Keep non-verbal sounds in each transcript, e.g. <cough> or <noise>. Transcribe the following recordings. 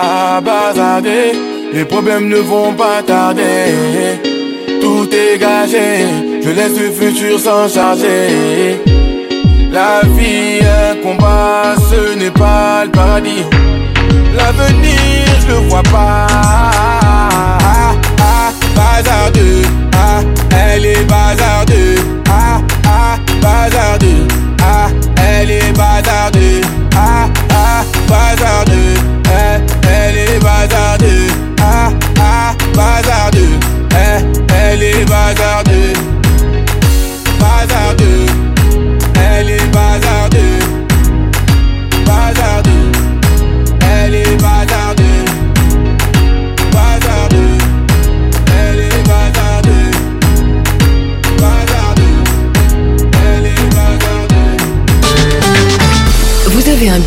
à bazarder. Les problèmes ne vont pas tarder. Tout est gagé, je laisse le futur s'en charger. La vie un combat, ce n'est pas le paradis. L'avenir, je le vois pas. Ah, ah, bazardeux, ah, elle est bazardeux. Ah, ah, bazardeux, ah, elle est bazardeux. Ah, ah, bazardeux, elle, elle est bazardeux. Ah, ah, bazardeux, elle, elle est bazardeux. Bazardeux,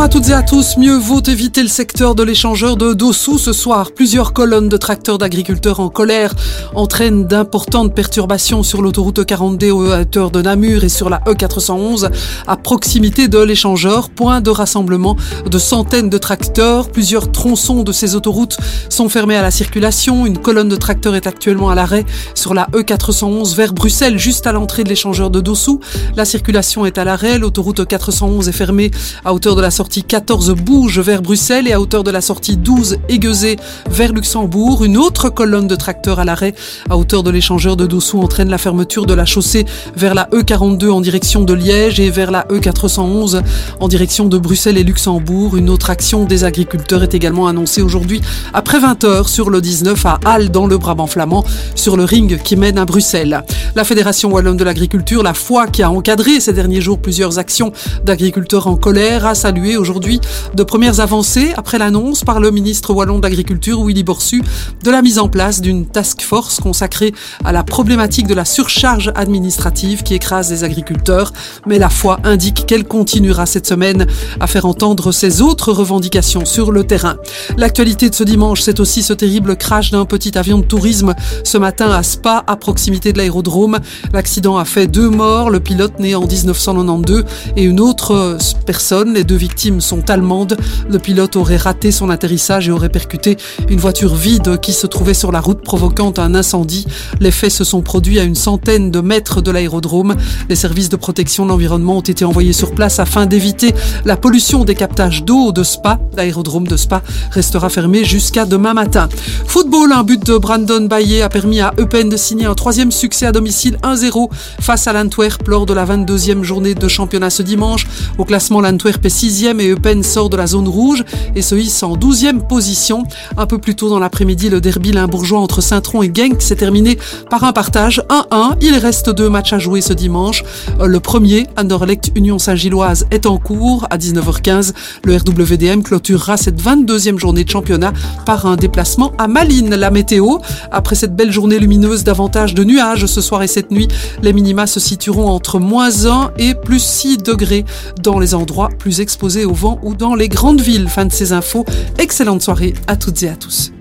Bonsoir à toutes et à tous. Mieux vaut éviter le secteur de l'échangeur de Dossou ce soir. Plusieurs colonnes de tracteurs d'agriculteurs en colère entraînent d'importantes perturbations sur l'autoroute 42 au hauteur de Namur et sur la E411 à proximité de l'échangeur. Point de rassemblement de centaines de tracteurs. Plusieurs tronçons de ces autoroutes sont fermés à la circulation. Une colonne de tracteurs est actuellement à l'arrêt sur la E411 vers Bruxelles, juste à l'entrée de l'échangeur de Dossou. La circulation est à l'arrêt. L'autoroute 411 est fermée à hauteur de la sortie 14 Bourges vers Bruxelles et à hauteur de la sortie 12 Aiguezé vers Luxembourg. Une autre colonne de tracteurs à l'arrêt à hauteur de l'échangeur de Dossou entraîne la fermeture de la chaussée vers la E42 en direction de Liège et vers la E411 en direction de Bruxelles et Luxembourg. Une autre action des agriculteurs est également annoncée aujourd'hui après 20h sur le 19 à Halle dans le Brabant flamand sur le ring qui mène à Bruxelles. La Fédération wallonne de l'agriculture, la foi qui a encadré ces derniers jours plusieurs actions d'agriculteurs en colère, a salué aujourd'hui de premières avancées après l'annonce par le ministre wallon de l'Agriculture, Willy Borsu, de la mise en place d'une task force consacrée à la problématique de la surcharge administrative qui écrase les agriculteurs. Mais la foi indique qu'elle continuera cette semaine à faire entendre ses autres revendications sur le terrain. L'actualité de ce dimanche, c'est aussi ce terrible crash d'un petit avion de tourisme ce matin à Spa, à proximité de l'aérodrome. L'accident a fait deux morts, le pilote né en 1992 et une autre personne. Les deux victimes sont allemandes. Le pilote aurait raté son atterrissage et aurait percuté une voiture vide qui se trouvait sur la route provoquant un incendie. Les faits se sont produits à une centaine de mètres de l'aérodrome. Les services de protection de l'environnement ont été envoyés sur place afin d'éviter la pollution des captages d'eau de Spa. L'aérodrome de Spa restera fermé jusqu'à demain matin. Football, un but de Brandon Baillet a permis à Eupen de signer un troisième succès à domicile 1-0 face à l'Antwerp lors de la 22e journée de championnat ce dimanche. Au classement, l'Antwerp est 6e et Eupen sort de la zone rouge et se hisse en 12e position. Un peu plus tôt dans l'après-midi, le derby limbourgeois entre Saint-Tron et Genk s'est terminé par un partage 1-1. Il reste deux matchs à jouer ce dimanche. Le premier, Anderlecht Union Saint-Gilloise, est en cours à 19h15. Le RWDM clôturera cette 22e journée de championnat par un déplacement à Malines. La météo, après cette belle journée lumineuse, davantage de nuages ce soir et cette nuit. Les minima se situeront entre moins 1 et plus 6 degrés dans les endroits plus exposés au vent ou dans les grandes villes. Fin de ces infos. Excellente soirée à toutes et à tous.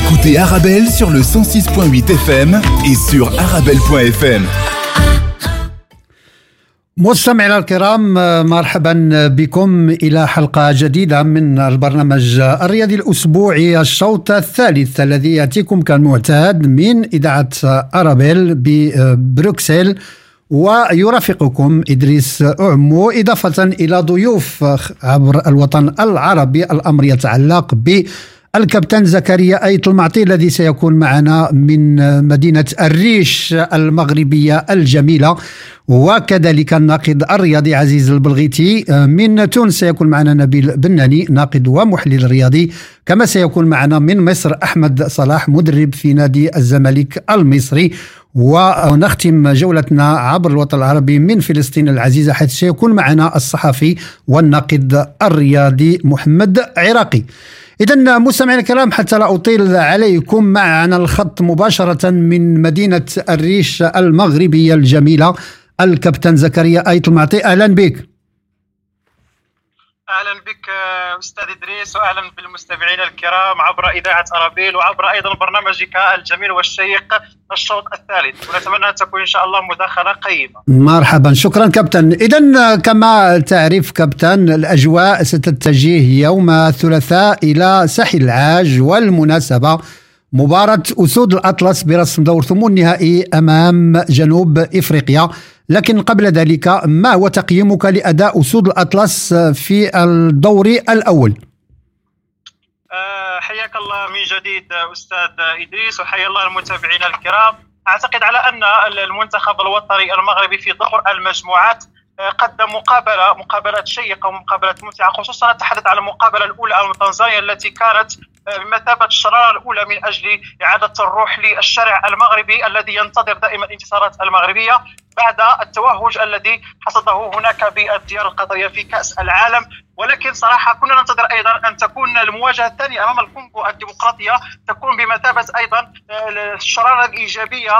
Écoutez Arabelle sur le 106.8 FM et sur arabelle.fm. مستمعينا الكرام مرحبا بكم إلى حلقه جديده من البرنامج الرياضي الاسبوعي الشوط الثالث الذي ياتيكم كالمعتاد من اذاعه ارابيل ببروكسل ويرافقكم إدريس أعمو إضافة إلى ضيوف عبر الوطن العربي الأمر يتعلق ب الكابتن زكريا أيت المعطي الذي سيكون معنا من مدينة الريش المغربية الجميلة. وكذلك الناقد الرياضي عزيز البلغيتي. من تونس سيكون معنا نبيل بناني ناقد ومحلل رياضي. كما سيكون معنا من مصر أحمد صلاح مدرب في نادي الزمالك المصري. ونختم جولتنا عبر الوطن العربي من فلسطين العزيزة حيث سيكون معنا الصحفي والناقد الرياضي محمد عراقي. إذا مستمعينا الكرام حتى لا أطيل عليكم معنا الخط مباشرة من مدينة الريش المغربية الجميلة الكابتن زكريا أيت المعطي أهلا بك. أهلا بك أستاذ إدريس واهلا بالمستمعين الكرام عبر إذاعة أرابيل وعبر أيضا برنامجك الجميل والشيق الشوط الثالث. ونتمنى أن تكون إن شاء الله مداخلة قيمة. مرحبا. شكرا كابتن. اذا كما تعرف كابتن الأجواء ستتجه يوم الثلاثاء إلى ساحل العاج والمناسبة مباراة أسود الأطلس برسم دور ثمون نهائي أمام جنوب إفريقيا لكن قبل ذلك ما هو تقييمك لأداء أسود الأطلس في الدور الأول؟ أه حياك الله من جديد أستاذ إدريس وحيا الله المتابعين الكرام أعتقد على أن المنتخب الوطني المغربي في دور المجموعات أه، قدم مقابلة مقابلة شيقة ومقابلة ممتعة خصوصا نتحدث عن المقابلة الأولى أمام تنزانيا التي كانت بمثابة الشرارة الأولى من أجل إعادة الروح للشارع المغربي الذي ينتظر دائما الانتصارات المغربية بعد التوهج الذي حصده هناك بالديار القطريه في كأس العالم. ولكن صراحة كنا ننتظر أيضا أن تكون المواجهة الثانية أمام الكونغو الديمقراطية تكون بمثابه أيضا الشرارة الإيجابية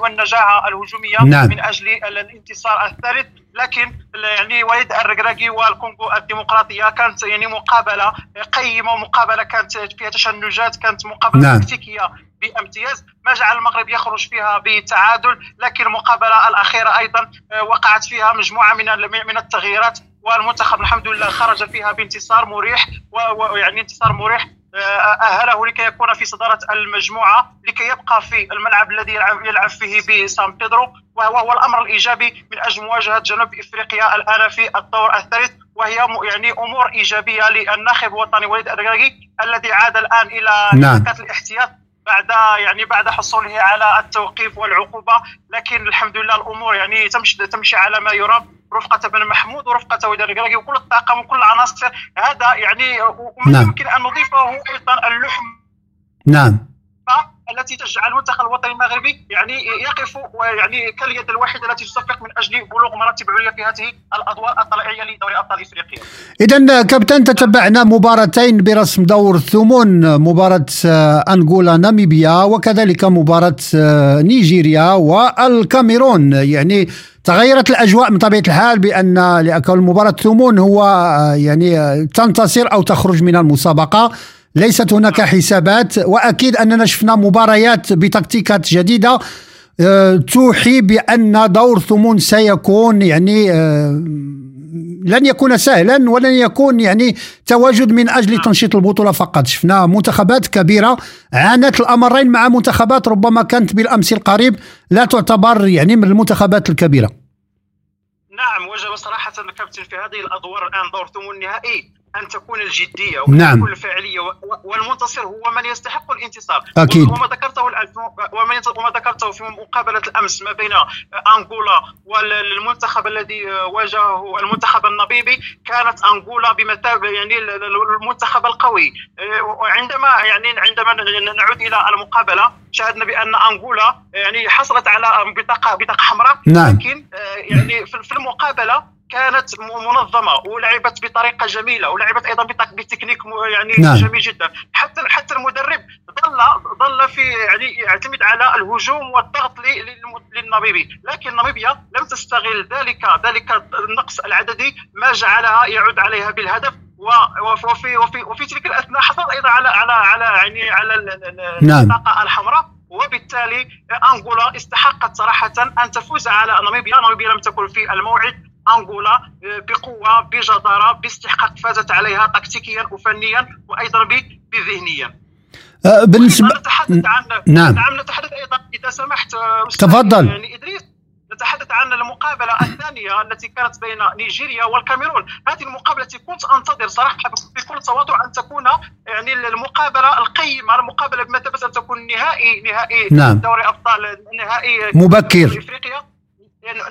والنجاعة الهجومية نعم. من أجل الانتصار الثالث لكن يعني وليد الركراكي والكونغو الديمقراطية كانت يعني مقابلة قيمة ومقابله كانت فيها تشنجات كانت مقابلة نعم. تكتيكية بامتياز ما جعل المغرب يخرج فيها بتعادل لكن المقابلة الأخيرة أيضا آه، وقعت فيها مجموعة من من التغييرات والمنتخب الحمد لله خرج فيها بانتصار مريح ويعني انتصار مريح. آه، أهله لكي يكون في صدارة المجموعة لكي يبقى في الملعب الذي يلعب فيه بسان بيدرو. وهو الأمر الإيجابي من أجل مواجهة جنوب إفريقيا الآن في الدور الثالث. وهي يعني أمور إيجابية للناخب الوطني وليد الركراكي الذي عاد الآن إلى نعم. الاحتياط بعد يعني بعد حصوله على التوقيف والعقوبة. لكن الحمد لله الأمور يعني تمشي تمشي على ما يرام. رفقة بن محمود ورفقة وليد الركراكي وكل الطاقم وكل العناصر هذا يعني ومن نعم. يمكن أن نضيفه أيضا اللحم. نعم. التي تجعل المنتخب الوطني المغربي يعني يقف يعني كاليد الواحده التي تصفق من أجل بلوغ مراتب عليا في هذه الادوار الطلائعية لدوري أبطال إفريقيا. اذا كابتن تتبعنا مباراتين برسم دور ثمون مباراة آه، أنغولا ناميبيا وكذلك مباراة آه، نيجيريا والكاميرون يعني تغيرت الأجواء من طبيعة الحال بأن لأكل مباراة ثمون هو آه، يعني تنتصر أو تخرج من المسابقة ليست هناك حسابات وأكيد أننا شفنا مباريات بتكتيكات جديدة أه توحي بأن دور ثمون سيكون يعني أه لن يكون سهلا ولن يكون يعني تواجد من أجل تنشيط البطولة فقط. شفنا منتخبات كبيرة عانت الأمرين مع منتخبات ربما كانت بالأمس القريب لا تعتبر يعني من المنتخبات الكبيرة. نعم وجب صراحة الكابتن في هذه الأدوار الآن دور ثمون النهائي. أن تكون الجدية نعم. تكون الفاعلية والمنتصر هو من يستحق الانتصار أكيد وما ذكرته وما ذكرته في مقابلة الأمس ما بين أنغولا والمنتخب الذي واجهه المنتخب النبيبي كانت أنغولا بمثابة يعني المنتخب القوي وعندما يعني عندما نعود إلى المقابلة شاهدنا بأن أنغولا يعني حصلت على بطاقه بطاقة حمراء نعم. لكن يعني في المقابلة كانت منظمة ولعبت بطريقة جميلة ولعبت أيضا بتكنيك يعني نعم. جميل جدا. حتى حتى المدرب ظل ظل في يعني يعتمد على الهجوم والضغط للناميبي لكن ناميبيا لم تستغل ذلك ذلك النقص العددي ما جعلها يعود عليها بالهدف. وفي وفي وفي تلك الأثناء حصل أيضا على على على يعني على نعم. البطاقه الحمراء. وبالتالي أنغولا استحقت صراحة أن تفوز على ناميبيا، ناميبيا لم تكن في الموعد. انغولا آه، بقوة بجدارة باستحقاق فازت عليها تكتيكيا وفنيا وأيضا بذهنيا. أه بالنسبة نتحدث عن نعم. نعم نتحدث أيضا إذا سمحت آه، تفضل. يعني إدريس نتحدث عن المقابلة الثانية التي كانت بين نيجيريا والكاميرون. هذه المقابلة التي كنت أنتظر صراحة بكل تواضع أن تكون يعني المقابلة القيمة المقابلة بمثابه أن تكون نهائي نهائي نعم. دوري أبطال نهائي مبكر. إفريقيا.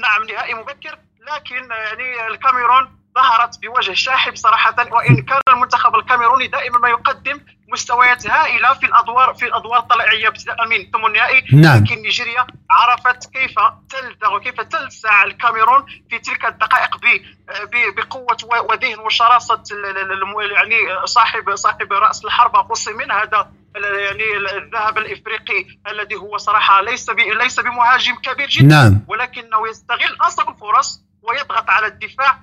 نعم نهائي مبكر. لكن يعني الكاميرون ظهرت بوجه شاحب صراحة وإن كان المنتخب الكاميروني دائما ما يقدم مستويات هائلة في الأدوار في الأدوار الطلائعية ابتداء من ثم النهائي. نعم. لكن نيجيريا عرفت كيف تلدغ وكيف تلسع الكاميرون في تلك الدقائق ب- ب- بقوة و- وذهن ال- يعني صاحب صاحب رأس الحربه قسمين هذا ال- يعني الذهب الإفريقي الذي هو صراحة ليس ليس بمهاجم كبير جدا. نعم. ولكنه يستغل أصل الفرص ويضغط على الدفاع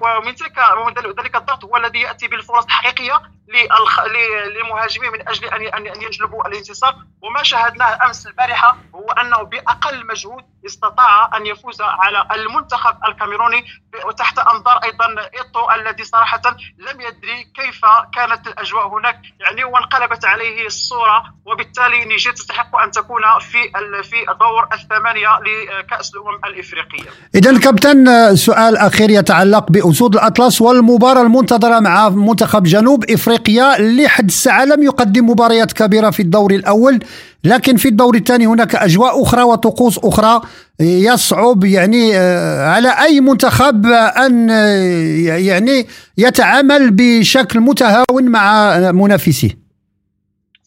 ومن تلك ومن ذلك الضغط هو الذي يأتي بالفرص الحقيقية للمهاجمين من أجل أن أن يجلبوا الانتصار. وما شاهدناه أمس البارحة هو أنه بأقل مجهود استطاع أن يفوز على المنتخب الكاميروني وتحت أنظار أيضا إيتو الذي صراحة لم يدري كيف كانت الأجواء هناك. يعني وانقلبت عليه الصورة وبالتالي نيجيريا تستحق أن تكون في في دور الثمانية لكأس الأمم الإفريقية. إذا كابتن سؤال أخير يتعلق بأسود الأطلس والمباراة المنتظرة مع منتخب جنوب إفريقيا اللي حد الساعة لم يقدم مباريات كبيرة في الدور الأول لكن في الدور الثاني هناك أجواء أخرى وطقوس أخرى يصعب يعني آه، على أي منتخب أن آه، يعني يتعامل بشكل متهاون مع منافسيه.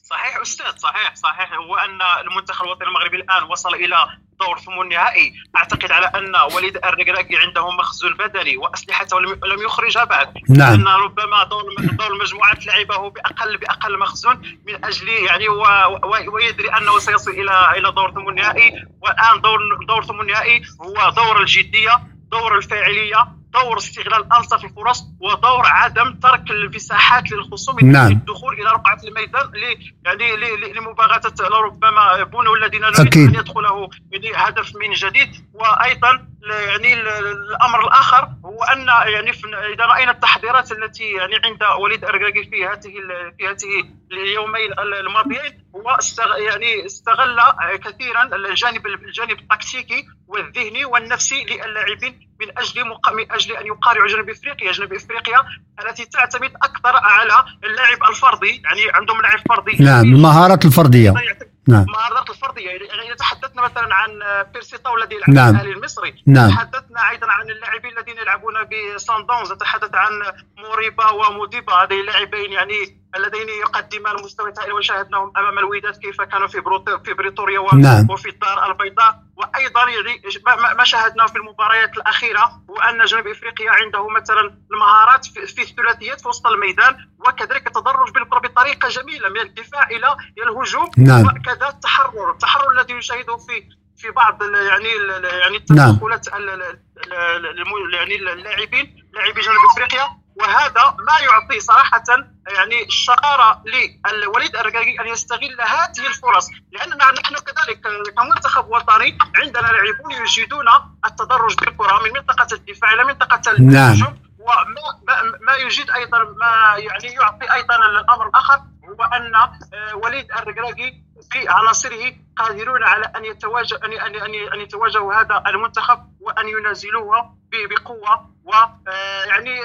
صحيح أستاذ صحيح صحيح. هو أن المنتخب الوطني المغربي الآن وصل إلى دور ثم النهائي. أعتقد على أن وليد الركراكي عنده مخزون بدني وأسلحته لم يخرجها بعد. نعم. لأن ربما دور دور المجموعات لعبه باقل بأقل مخزون من أجل يعني و و ويدري أنه سيصل إلى إلى دور ثم النهائي. والآن دور دور ثم النهائي هو دور الجدية دور الفاعلية. دور استغلال انصف الفرص ودور عدم ترك المساحات للخصوم نعم. الدخول إلى رقعة الميدان ل يعني لمباغتة ربما بونو الذي لا. أن يدخله يعني هدف من جديد وأيضا يعني ال- ال- الأمر الآخر هو أن يعني إذا رأينا التحضيرات التي يعني عند وليد ارجاجي في هذه في هذه اليومين ال- الماضيين هو يعني استغل كثيرا الجانب الجانب التكتيكي والذهني والنفسي للاعبين من أجل مق... من أجل أن يقارعوا جنوب إفريقيا، جنوب إفريقيا التي تعتمد أكثر على اللاعب الفردي، يعني عندهم لاعب فردي. نعم المهارات الفردية. يعتمد نعم. المهارات الفردية. يعني إذا تحدثنا مثلا عن بيرسي تاو الذي يلعب نعم. الاهلي المصري نعم. تحدثنا أيضا عن اللاعبين الذين يلعبون بسان داونز نتحدث عن موريبا وموديبا هذين اللاعبين يعني اللذين يقدمان مستوى هائل وشاهدناهم أمام الوداد كيف كانوا في في بريتوريا و- نعم. وفي الدار البيضاء وأيضا يعني ما- شاهدناه في المباريات الأخيرة هو ان جنوب إفريقيا عنده مثلا المهارات في الثلاثيات في وسط الميدان وكذلك التدرج بالكرة بطريقة جميلة من الدفاع إلى الهجوم نعم. وكذا التحرر التحرر الذي نشاهده في في بعض يعني يعني نعم. التدخلات ال- ال- ال- ال- الم- يعني اللاعبين لاعبي جنوب إفريقيا وهذا ما يعطي صراحة يعني الشراره لوليد الركاكي أن يستغل هذه الفرص لاننا نحن كذلك كمنتخب وطني عندنا لاعبون يجيدون التدرج بالكرة من منطقة الدفاع إلى منطقة نعم. الهجوم وما ما- ما يجيد أيضا ما يعني يعطي أيضا الأمر الآخر هو أن آه، وليد الركراكي في عناصره قادرون على أن يتواجه ان ان ان يتواجهوا هذا المنتخب وأن ينازلوه بقوة ويعني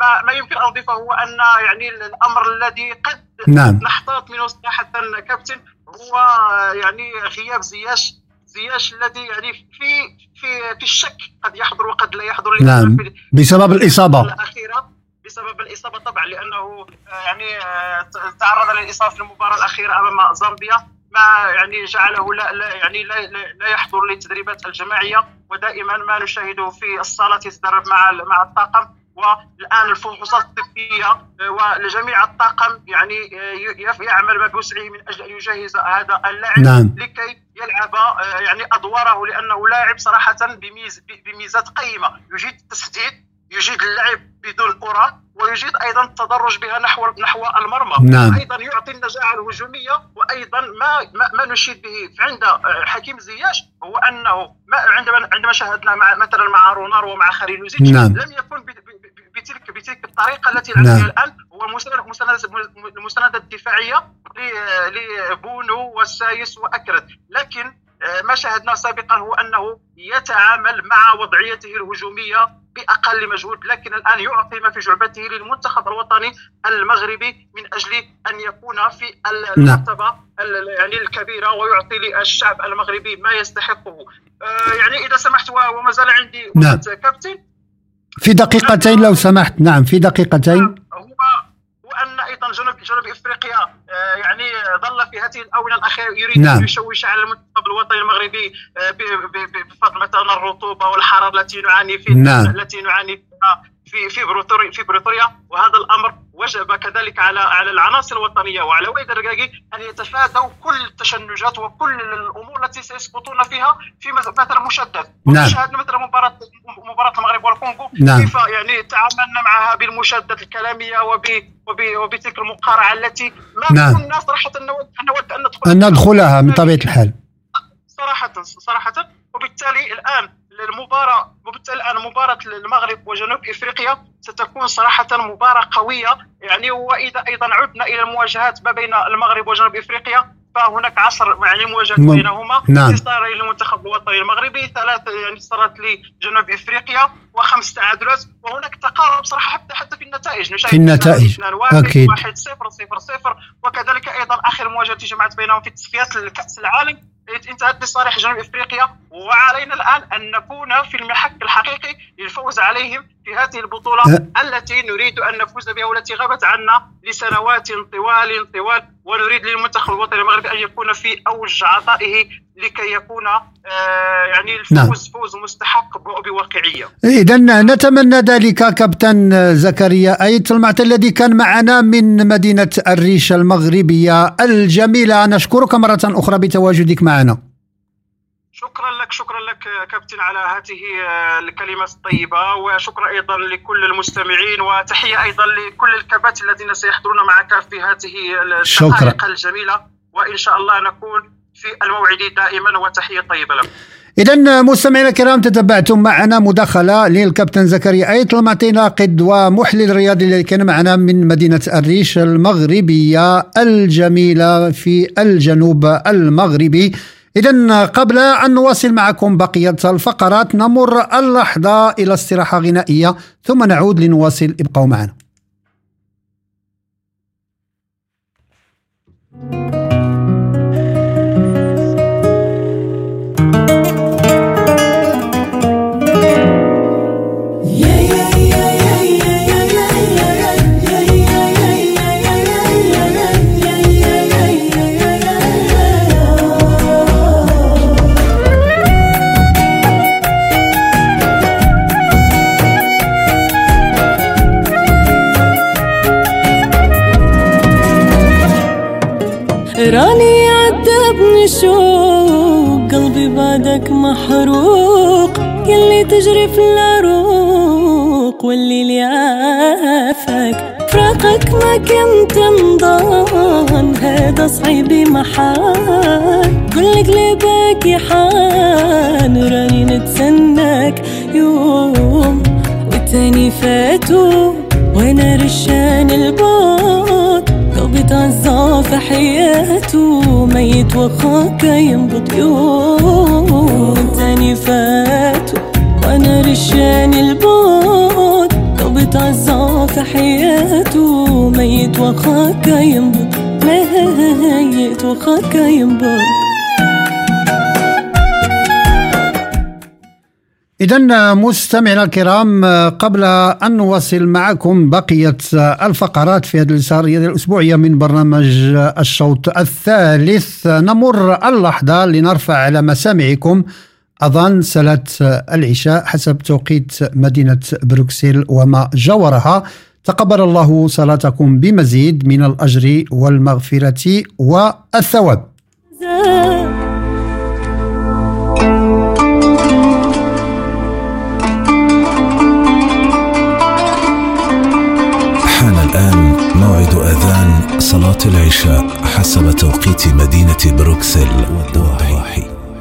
ما ما يمكن أن أضيفه هو أن يعني الأمر الذي قد نعم. نحتاط منه صراحة كابتن هو آه، يعني غياب زياش زياش الذي يعني في في في الشك قد يحضر وقد لا يحضر نعم. بسبب الإصابة الأخيرة بسبب الإصابة طبعا لأنه آه، يعني آه، تعرض للإصابة في المباراة الأخيرة أمام زامبيا ما يعني جعله لا, لا يعني لا, لا يحضر للتدريبات الجماعية ودائما ما نشاهده في الصالات يتدرب مع مع الطاقم والآن الفحوصات الطبية آه، ولجميع الطاقم يعني آه، يعمل ما بوسعه من أجل أن يجهز هذا اللاعب نعم. لكي يلعب آه، يعني أدواره لأنه لاعب صراحة بميز بميزات قيمة يجيد التسديد يجيد اللعب بدون كره ويجيد أيضا التدرج بها نحو نحو المرمى نعم. أيضا يعطي النجاعه الهجومية وأيضا ما ما, ما نشيد به عند آه، حكيم زياش هو أنه ما عندما عندما شاهدنا مع مثلا مع رونار ومع خليل نوزيتش نعم. لم يكن بتلك بتلك الطريقة التي نعم. الآن هو الدفاعية ل- لبونو والسايس وأكرد لكن آه، ما شاهدناه سابقا هو أنه يتعامل مع وضعيته الهجومية بأقل مجهود لكن الآن يعطي ما في جعبته للمنتخب الوطني المغربي من أجل أن يكون في نعم. المرتبه ال- يعني الكبيرة ويعطي للشعب المغربي ما يستحقه آه، يعني إذا سمحت وما زال عندي نعم. كابتن في دقيقتين لو سمحت نعم في دقيقتين هو هو أن أيضا جنوب جنوب إفريقيا يعني ظل في هذه الآونة الأخيرة يريد نعم. أن يشوش على المنتخب الوطني المغربي آه، بفضل مثلا الرطوبة والحرارة التي نعاني في نعم. التي نعاني فيها في في بريطوريا في بريطوريا وهذا الأمر وجب كذلك على على العناصر الوطنية وعلى وليد الركراكي أن يتفادوا كل التشنجات وكل الأمور التي سيسقطون فيها في مثلا مشدد نعم. وشاهدنا مثلا مباراه مباراة المغرب والكونغو نعم. كيف يعني تعاملنا معها بالمشادة الكلامية وب وب وبتلك المقارعة التي ما نعم. كنا صراحة نود نود أن ندخل أن ندخلها من طبيعة الحال. صراحة صراحة. وبالتالي الآن المباراة وبالتالي الآن مباراة المغرب وجنوب إفريقيا ستكون صراحة مباراة قوية. يعني وإذا أيضا عدنا إلى المواجهات ما بين المغرب وجنوب إفريقيا. فهناك عصر يعني مواجهات م- بينهما نعم. صار للمنتخب الوطني المغربي ثلاثة يعني صارت لجنوب إفريقيا وخمس تعادلات وهناك تقارب صراحة حتى حتى في النتائج نشاهد في النتائج. 2 1 أكيد. 1 0 0 0 وكذلك أيضا آخر مواجهة التي جمعت بينهم في تصفيات الكأس العالم انتهت لصالح جنوب إفريقيا وعلينا الآن أن نكون في المحك الحقيقي للفوز عليهم في هذه البطولة أه. التي نريد أن نفوز بها والتي غابت عنا لسنوات طوال طوال ونريد للمنتخب الوطني المغربي أن يكون في أوج عطائه لكي يكون آه يعني الفوز فوز مستحق وبواقعيه. إذا نتمنى ذلك كابتن زكريا أيت المعتل الذي كان معنا من مدينة الريش المغربية الجميلة نشكرك مرة أخرى بتواجدك معنا شكرا لك شكرا لك كابتن على هذه الكلمات الطيبة وشكرا أيضا لكل المستمعين وتحية أيضا لكل الكباتن الذين سيحضرون معك في هذه. الدقائق الجميلة وإن شاء الله نكون في الموعد دائما وتحية طيبة لكم إذا مستمعينا الكرام تتبعتم معنا مداخلة للكابتن زكريا أيت المعطي ناقد ومحلل رياضي الذي كان معنا من مدينة الريش المغربية الجميلة في الجنوب المغربي إذا قبل أن نواصل معكم بقية الفقرات نمر اللحظة إلى استراحة غنائية ثم نعود لنواصل. ابقوا معنا. راني والليل يعافك فراقك ما كنت مضان هذا صعيبي محال. كل قلبك يحان راني نتسناك يوم. والتاني فاتو وأنا رشان البوت قلبي تعزى في حياته ميت وخاك ينبض يوم. والتاني فاتو وأنا رشان البوت تعزى في حياته ميت وخاك ينبض ميت وخاك ينبض. إذا مستمعينا الكرام قبل أن نواصل معكم بقية الفقرات في هذه السهرية الأسبوعية من برنامج الشوط الثالث نمر اللحظة لنرفع على مسامعكم أذان صلاة العشاء حسب توقيت مدينة بروكسل وما جاورها. تقبل الله صلاتكم بمزيد من الأجر والمغفرة والثواب. حان الآن موعد أذان صلاة العشاء حسب توقيت مدينة بروكسل والضواحي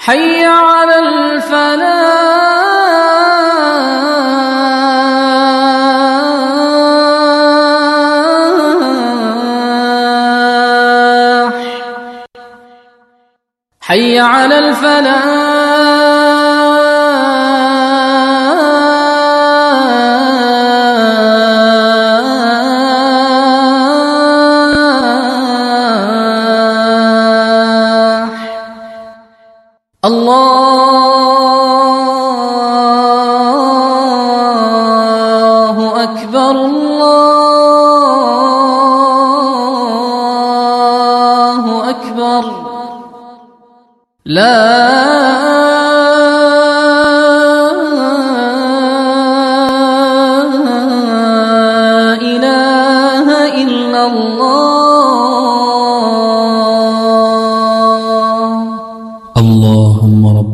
حي على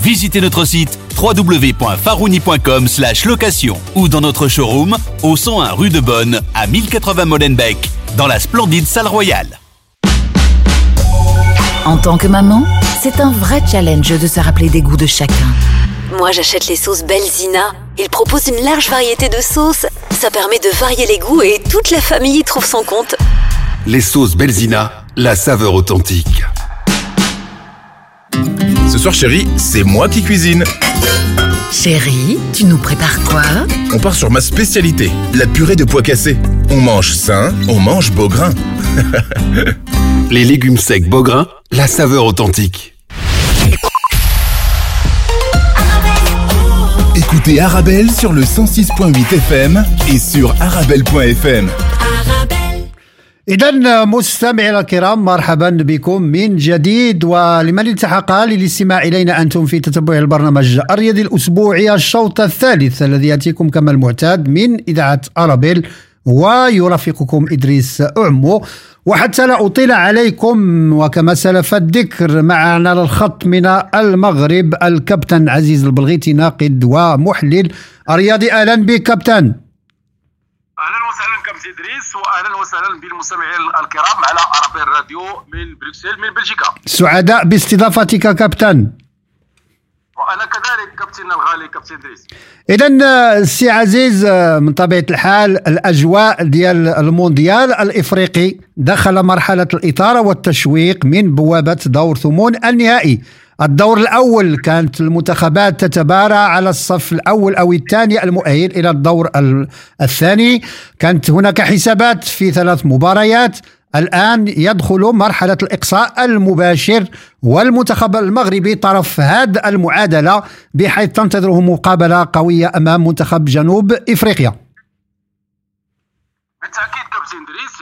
Visitez notre site www.farouni.com location ou dans notre showroom au 101 rue de Bonne à 1080 Molenbeek dans la splendide salle royale. En tant que maman, c'est un vrai challenge de se rappeler des goûts de chacun. Moi, j'achète les sauces Belzina. Ils proposent une large variété de sauces. Ça permet de varier les goûts et toute la famille y trouve son compte. Les sauces Belzina, la saveur authentique. Ce soir, chérie, c'est moi qui cuisine. Chérie, tu nous prépares quoi On part sur ma spécialité, la purée de pois cassés. On mange sain, on mange beau grain. <laughs> Les légumes secs beau grain, la saveur authentique. Écoutez Arabelle sur le 106.8 FM et sur arabelle.fm. إذا مستمعينا الكرام مرحبا بكم من جديد ولمن التحق للاستماع إلينا أنتم في تتبع البرنامج الرياضي الأسبوعي الشوط الثالث الذي يأتيكم كما المعتاد من إذاعة أرابيل ويرافقكم إدريس أعمو. وحتى لا أطيل عليكم وكما سلف الذكر معنا الخط من المغرب الكابتن عزيز البلغيتي ناقد ومحلل رياضي أهلا بك كابتن. إدريس واهلا وسهلا بالمستمعين الكرام على ارابيل الراديو من بروكسل من بلجيكا. سعداء باستضافتك كابتن. وأنا كذلك كابتن الغالي كابتن إدريس. اذا السي عزيز من طبيعة الحال الأجواء ديال المونديال الإفريقي دخل مرحلة الإثارة والتشويق من بوابة دور ثمون النهائي. الدور الأول كانت المنتخبات تتبارى على الصف الأول أو الثاني المؤهل إلى الدور الثاني. كانت هناك حسابات في ثلاث مباريات. الآن يدخل مرحلة الإقصاء المباشر والمنتخب المغربي طرف هذه المعادلة بحيث تنتظره مقابلة قوية أمام منتخب جنوب إفريقيا. ادريس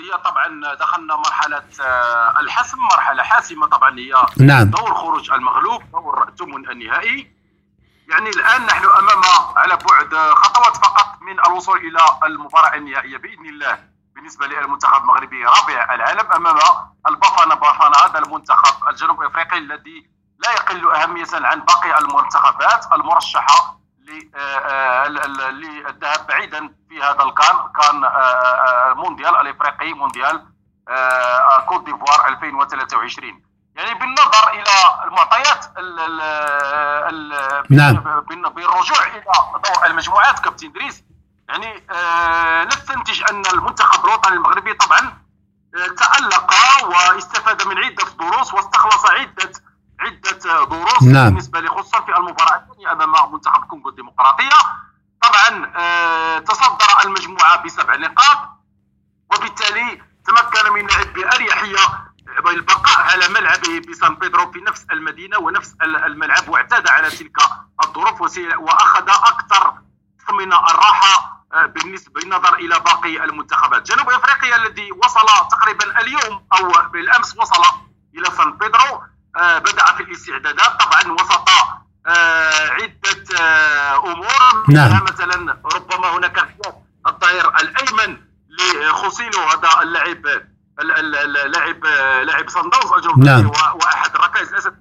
هي طبعا دخلنا مرحلة آه، الحسم مرحلة حاسمة طبعا هي نعم. دور خروج المغلوب دور الثمن النهائي يعني الآن نحن أمام على بعد خطوات فقط من الوصول إلى المباراة النهائية بإذن الله بالنسبة للمنتخب المغربي رابع العالم أمام البافانا بافانا هذا المنتخب الجنوب إفريقي الذي لا يقل أهمية عن باقي المنتخبات المرشحة للذهاب بعيدا في هذا الكان كان مونديال الإفريقي مونديال كوت ديفوار 2023 يعني بالنظر إلى المعطيات ال ال نعم. بالرجوع إلى دور المجموعات كابتن دريس يعني آه نستنتج أن المنتخب الوطني المغربي طبعا تألق واستفاد من عدة دروس واستخلص عدة عدة دروس نعم. بالنسبة لي خصوصا في المباراة الثانية أمام منتخب الكونغو الديمقراطية. طبعا آه تصدر المجموعة بسبع نقاط وبالتالي تمكن من اللعب بأريحية البقاء على ملعبه بسان بيدرو في نفس المدينة ونفس الملعب واعتاد على تلك الظروف وأخذ أكثر من الراحة آه، بالنسبة بالنظر إلى باقي المنتخبات. جنوب أفريقيا الذي وصل تقريبا اليوم أو بالأمس وصل إلى سان بيدرو. آه، بدأ في الاستعدادات. طبعا وسط آه، عدة أمور. نعم. مثلا ربما هناك غياب الظهير الأيمن لخوسيلو هذا اللاعب لاعب لاعب صن داونز الجنوب نعم. وأحد الركائز الأساسية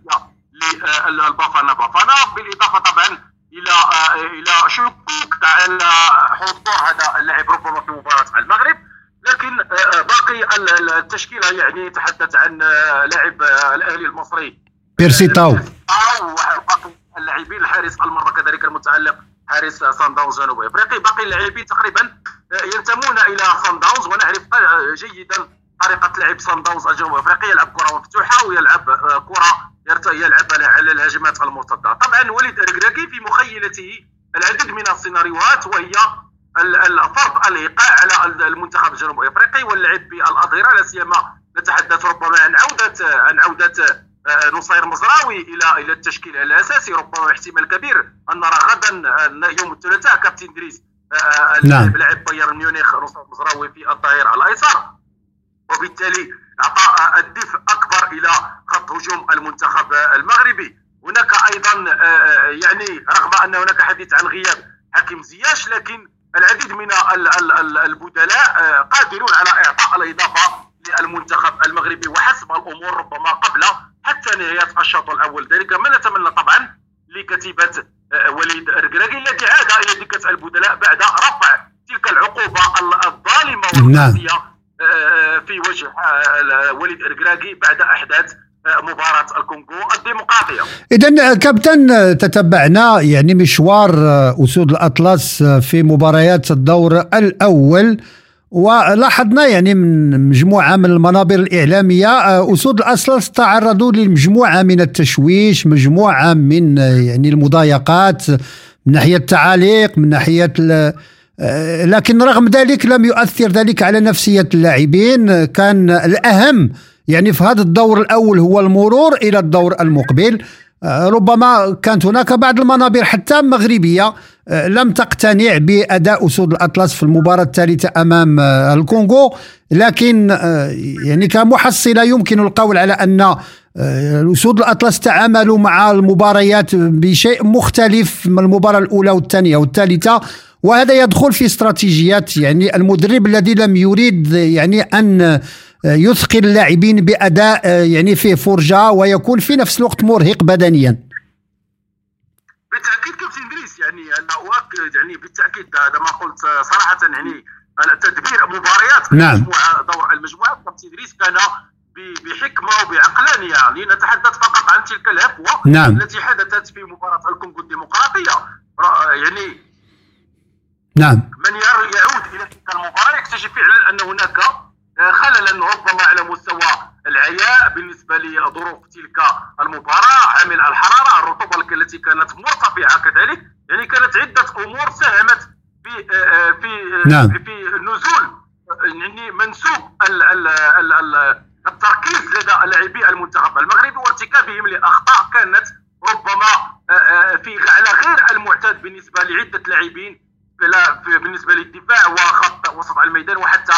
للبافانا بافانا بالإضافة طبعا إلى إلى شكوك. على حضور هذا اللاعب ربما في مباراة المغرب. لكن باقي التشكيلة يعني تحدث عن لاعب الأهلي المصري. بيرسي تاو. أو باقي اللاعبين الحارس المره كذلك المتعلق حارس سان داونز جنوب افريقي باقي اللاعبين تقريبا ينتمون إلى سان داونز ونعرف جيدا طريقة لعب سان داونز الجنوب افريقي يلعب كرة مفتوحة ويلعب كرة يلعب على الهجمات المرتدة. طبعا وليد الركراكي في مخيلته العديد من السيناريوهات وهي فرض الإيقاع على المنتخب الجنوب أفريقي واللعب بالأظهرة لا سيما نتحدث ربما عن عودة عن عودة آه، نصير مزراوي إلى إلى التشكيل الأساسي. ربما احتمال كبير أن نرى غدا آه، يوم الثلاثاء كابتن دريس آه، نعم. لاعب بايرن ميونخ نصير مزراوي في الظهير الأيسر. وبالتالي اعطاء الدفء أكبر إلى خط هجوم المنتخب المغربي. هناك أيضا يعني رغم أن هناك حديث عن غياب حكيم زياش لكن العديد من البدلاء قادرون على إعطاء الإضافة للمنتخب المغربي. وحسب الأمور ربما قبل حتى نهاية الشوط الأول. ذلك ما نتمنى طبعا لكتيبة وليد الركراكي الذي عاد إلى دكة البدلاء بعد رفع تلك العقوبة الظالمة والقاسية في وجه وليد الركراكي بعد أحداث مباراة الكونغو الديمقراطية. إذا كابتن تتبعنا يعني مشوار أسود الأطلس في مباريات الدور الأول. ولاحظنا يعني من مجموعة من المنابر الإعلامية أسود الأطلس تعرضوا لمجموعة من التشويش مجموعة من يعني المضايقات من ناحية التعاليق من ناحية لكن رغم ذلك لم يؤثر ذلك على نفسية اللاعبين. كان الأهم يعني في هذا الدور الأول هو المرور إلى الدور المقبل. ربما كانت هناك بعض المنابر حتى مغربية لم تقتنع بأداء أسود الأطلس في المباراة الثالثة أمام الكونغو. لكن يعني كمحصلة يمكن القول على أن الأسود الأطلس تعاملوا مع المباريات بشيء مختلف من المباراة الأولى والثانية والثالثة. وهذا يدخل في استراتيجيات يعني المدرب الذي لم يريد يعني أن يثقل اللاعبين بأداء يعني فيه فرجة ويكون في نفس الوقت مرهق بدنيا بالتأكيد كابتن ادريس يعني أنا اؤكد يعني بالتأكيد هذا ما قلت صراحة يعني تدبير مباريات نعم. المجموعه دور المجموعات كابتن ادريس كان بحكمة وبعقلانية لنتحدث فقط عن تلك الهفوه نعم. التي حدثت في مباراة الكونغو الديمقراطية را- يعني نعم من يعود إلى تلك المباراة يكتشف فعلا أن هناك آه، خللا ربما على مستوى العياء بالنسبة لظروف تلك المباراة عامل الحرارة الرطوبة التي كانت مرتفعة كذلك يعني كانت عدة أمور ساهمت في آه، آه، في آه، نعم. في نزول آه، يعني منسوب ال- ال- ال- ال- التركيز لدى لاعبي المنتخب المغربي وارتكابهم لأخطاء كانت ربما آه، آه، في على غير المعتاد بالنسبة لعدة لاعبين بالنسبة للدفاع وخط وسط الميدان وحتى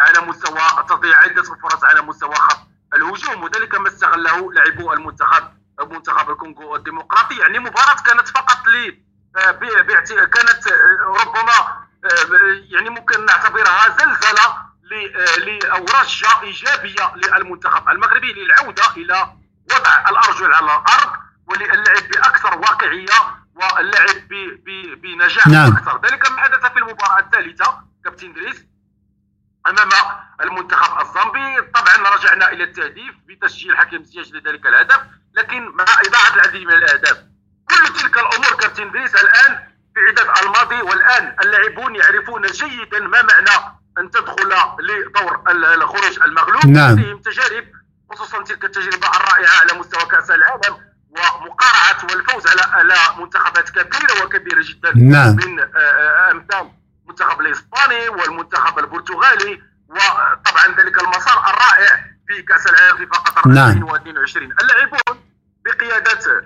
على مستوى تضييع عدة فرص على مستوى خط الهجوم وذلك ما استغله لاعبو المنتخب منتخب الكونغو الديمقراطي. يعني مباراة كانت فقط ل آه، كانت آه، ربما آه، يعني ممكن نعتبرها زلزلة أو رشه إيجابية للمنتخب المغربي للعودة إلى وضع الأرجل على الأرض وللعب بأكثر واقعية واللعب بنجاح نعم. أكثر. ذلك ما حدث في المباراة الثالثة كابتن دريس امام المنتخب الزامبي طبعا رجعنا إلى التهديف بتسجيل حكيم زياش لذلك الهدف لكن مع اضاعه العديد من الأهداف كل تلك الأمور كابتن دريس الآن في عدد الماضي والآن اللاعبون يعرفون جيدا ما معنى أن تدخل لدور ال- الخروج المغلوب نعم. لديهم تجارب خصوصا تلك التجربة الرائعة على مستوى كأس العالم ومقارعة والفوز على على منتخبات كبيرة وكبيرة جدا نعم. من آه، آه، أمثال المنتخب الإسباني والمنتخب البرتغالي وطبعا ذلك المسار الرائع في كأس العالم في فقط نعم. 2022 اللاعبون بقيادة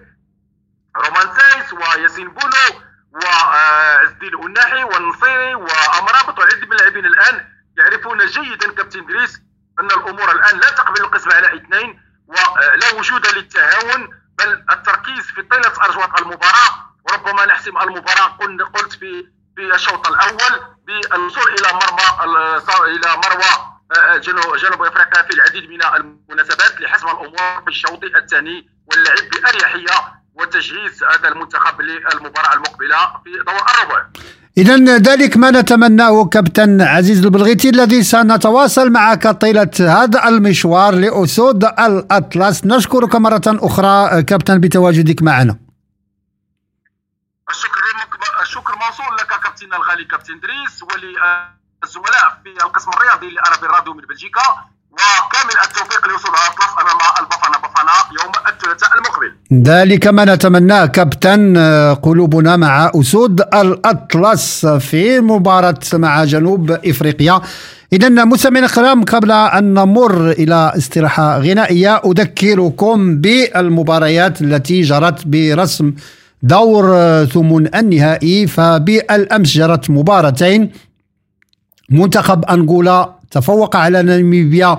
رومان سايس وياسين بونو وعز الدين أوناحي والنصيري وأمرابط. وعدد من اللاعبين الآن يعرفون جيدا كابتن دريس أن الأمور الآن لا تقبل القسم على اثنين ولا وجود للتهاون بل التركيز في طيلة ارجوات المباراة. وربما نحسم المباراة قلت في في الشوط الأول بالوصول إلى مرمى إلى مروى آه، جنوب جنوب أفريقيا في العديد من المناسبات لحسم الأمور في الشوط الثاني واللعب بأريحية وتجهيز هذا المنتخب للمباراة المقبلة في دور الربع. إذا ذلك ما نتمناه كابتن عزيز البلغيتي الذي سنتواصل معك طيلة هذا المشوار لأسود الأطلس. نشكرك مرة أخرى كابتن بتواجدك معنا. الشكر لك- الشكر موصول لك كابتن الغالي كابتن دريس وللزملاء في القسم الرياضي لأرابي الراديو من بلجيكا وكامل التوفيق لوصول الأطلس أمام البفانا بفانا يوم الثلاثاء المقبل. ذلك ما نتمناه كابتن آه، قلوبنا مع أسود الأطلس في مباراة مع جنوب إفريقيا. إذا مستمعينا الكرام قبل أن نمر إلى استراحة غنائية أذكركم بالمباريات التي جرت برسم دور ثمن النهائي فبالأمس جرت مباراتين. منتخب أنغولا تفوق على ناميبيا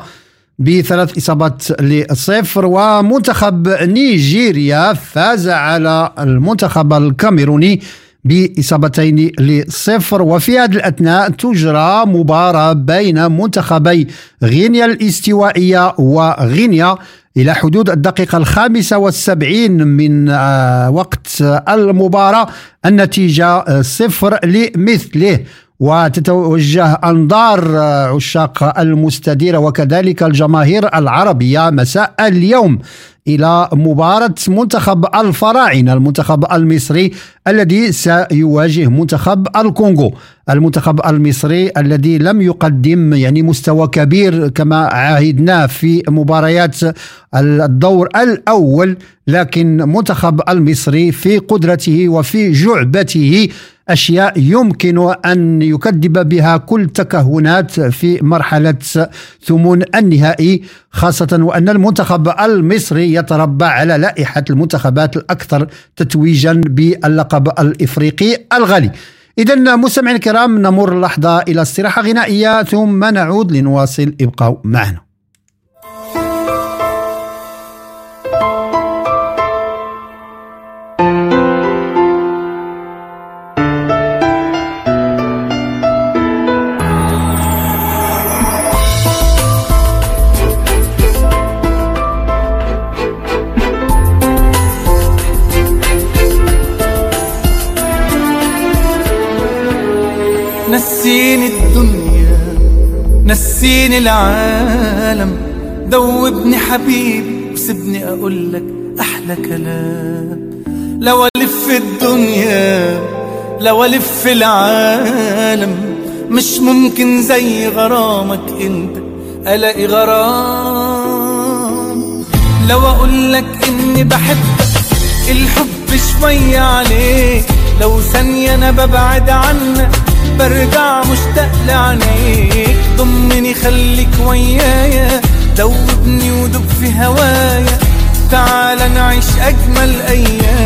بثلاث إصابات لصفر ومنتخب نيجيريا فاز على المنتخب الكاميروني بإصابتين لصفر. وفي هذه الأثناء تجرى مباراة بين منتخبي غينيا الاستوائية وغينيا إلى حدود الدقيقة الخامسة والسبعين من آه، وقت المباراة. النتيجة آه، صفر لمثله. وتتوجه أنظار آه، عشاق المستديرة وكذلك الجماهير العربية مساء اليوم إلى مباراة منتخب الفراعنة المنتخب المصري الذي سيواجه منتخب الكونغو. المنتخب المصري الذي لم يقدم يعني مستوى كبير كما عاهدناه في مباريات الدور الأول لكن منتخب المصري في قدرته وفي جعبته أشياء يمكن أن يكذب بها كل تكهنات في مرحلة ثمون النهائي خاصة وأن المنتخب المصري يتربع على لائحة المنتخبات الأكثر تتويجا باللقب الإفريقي الغالي. إذا مستمعينا الكرام نمر لحظه إلى استراحة غنائية ثم نعود لنواصل ابقوا معنا. نسيني الدنيا نسيني العالم. دوبني حبيبي وسيبني أقول لك أحلى كلام. لو ألف الدنيا لو ألف العالم مش ممكن زي غرامك أنت ألاقي غرام. لو أقول لك إني بحبك الحب شوية عليك. لو ثانية أنا ببعد عنك برجع مشتاق لعينيك ضمني خليك ويايا. دوبني ودوب في هوايا تعال نعيش أجمل أيام.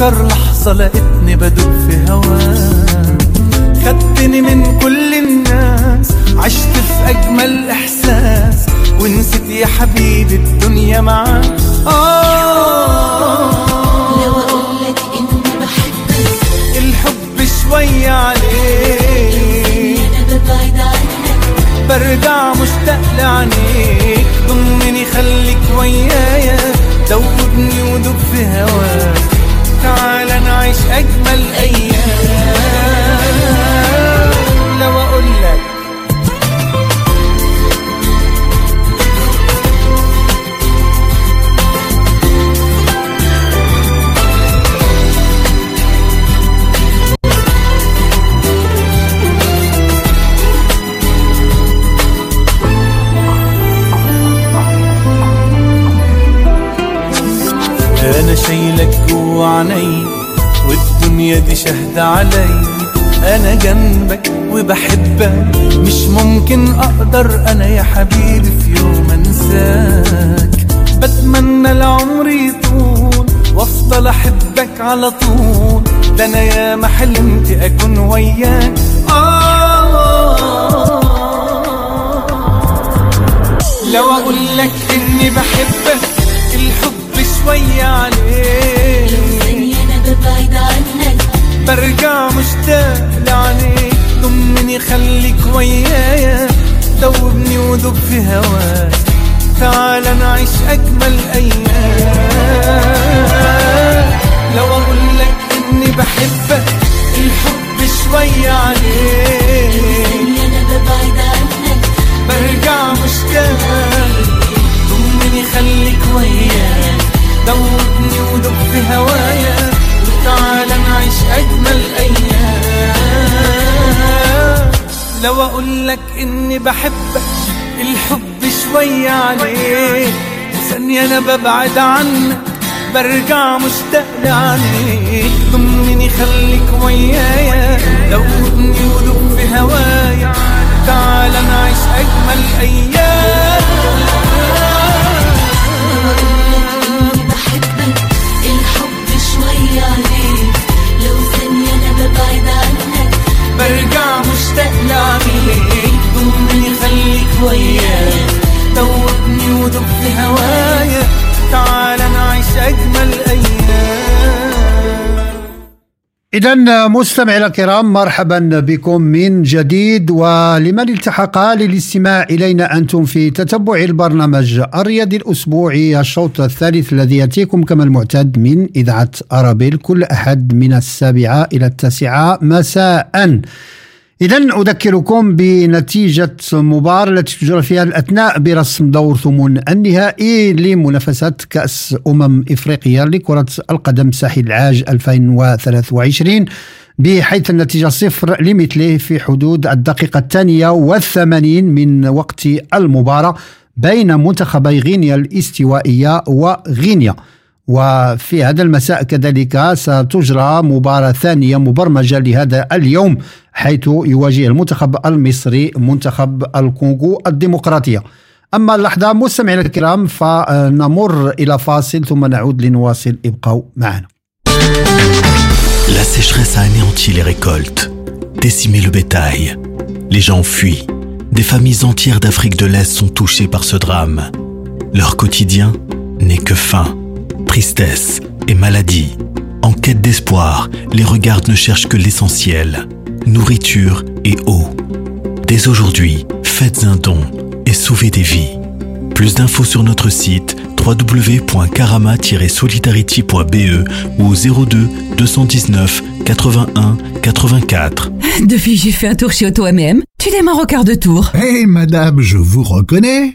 أفكر لحظة لقيتني بدوب في هواك خدتني من كل الناس عشت في أجمل إحساس. ونسيت يا حبيبي الدنيا معاك. آه. لو أقولك إني بحبك. الحب شوية عليك. أنا ببعد عنك. برجع مشتاق لعينيك. ضمني خليك ويايا دوبني ودوب في هواك. تعال نعيش أجمل أيام. أنا شايلك جوا عيني والدنيا دي شاهدة علي. أنا جنبك وبحبك مش ممكن أقدر أنا يا حبيبي في يوم أنساك. بتمنى العمر يطول وأفضل أحبك على طول. ده أنا يا ما حلمت أكون وياك. آه. لو أقول لك إني بحبك الحب شوية عليك. ببعد عنك برجع مشتاق لعينيك ضمني خليك ويايا دوبني ودوب في هواك. تعال نعيش أجمل أيام. لو أقول لك إني بحبك الحب شوية عليك. أنا ببعد عنك برجع مشتاق ضمني خليك ويايا دوبني ودوب في هوايا وتعال نعيش أجمل أيام. لو أقول لك إني بحبك الحب شوية عليك ثانية أنا ببعد عنك برجع مشتاق لعينيك. ضمني خليك ويايا دوبني ودوب هوايا تعال نعيش أجمل أيام. عنك برجع مشتاق لعينيك ضمني خليك ويايا دوبني ودوب في هوايا. تعال نعيش أجمل أيام. إذا مستمعينا الكرام مرحبا بكم من جديد ولمن التحق للاستماع إلينا أنتم في تتبع البرنامج الرياضي الأسبوعي الشوط الثالث الذي يأتيكم كما المعتاد من إذاعة أرابيل كل أحد من السابعة إلى التاسعة مساء إذا أذكركم بنتيجة مباراة التي تجرى فيها الأثناء برسم دور ثمن النهائي لمنافسة كأس أمم إفريقيا لكرة القدم ساحل العاج 2023 بحيث النتيجة صفر لمثله في حدود الدقيقة الثانية والثمانين من وقت المباراة بين منتخبي غينيا الاستوائية وغينيا. وفي هذا المساء كذلك ستجرى مباراة ثانية مبرمجة لهذا اليوم حيث يواجه المنتخب المصري منتخب الكونغو الديمقراطية أما اللحظة مستمعينا الكرام فنمر إلى فاصل ثم نعود لنواصل ابقوا معنا La sécheresse a anéanti les récoltes, décimé le bétail. Les gens fuient. Des familles entières d'Afrique de l'Est sont touchées par ce drame. Leur quotidien n'est que faim, tristesse et maladie. En quête d'espoir, les regards ne cherchent que l'essentiel, nourriture et eau. Dès aujourd'hui, faites un don et sauvez des vies. Plus d'infos sur notre site www.karama-solidarity.be ou au 02 219 81 84. Depuis, j'ai fait un tour chez Auto MM. Tu démarres au quart de tour. Hé, madame, je vous reconnais.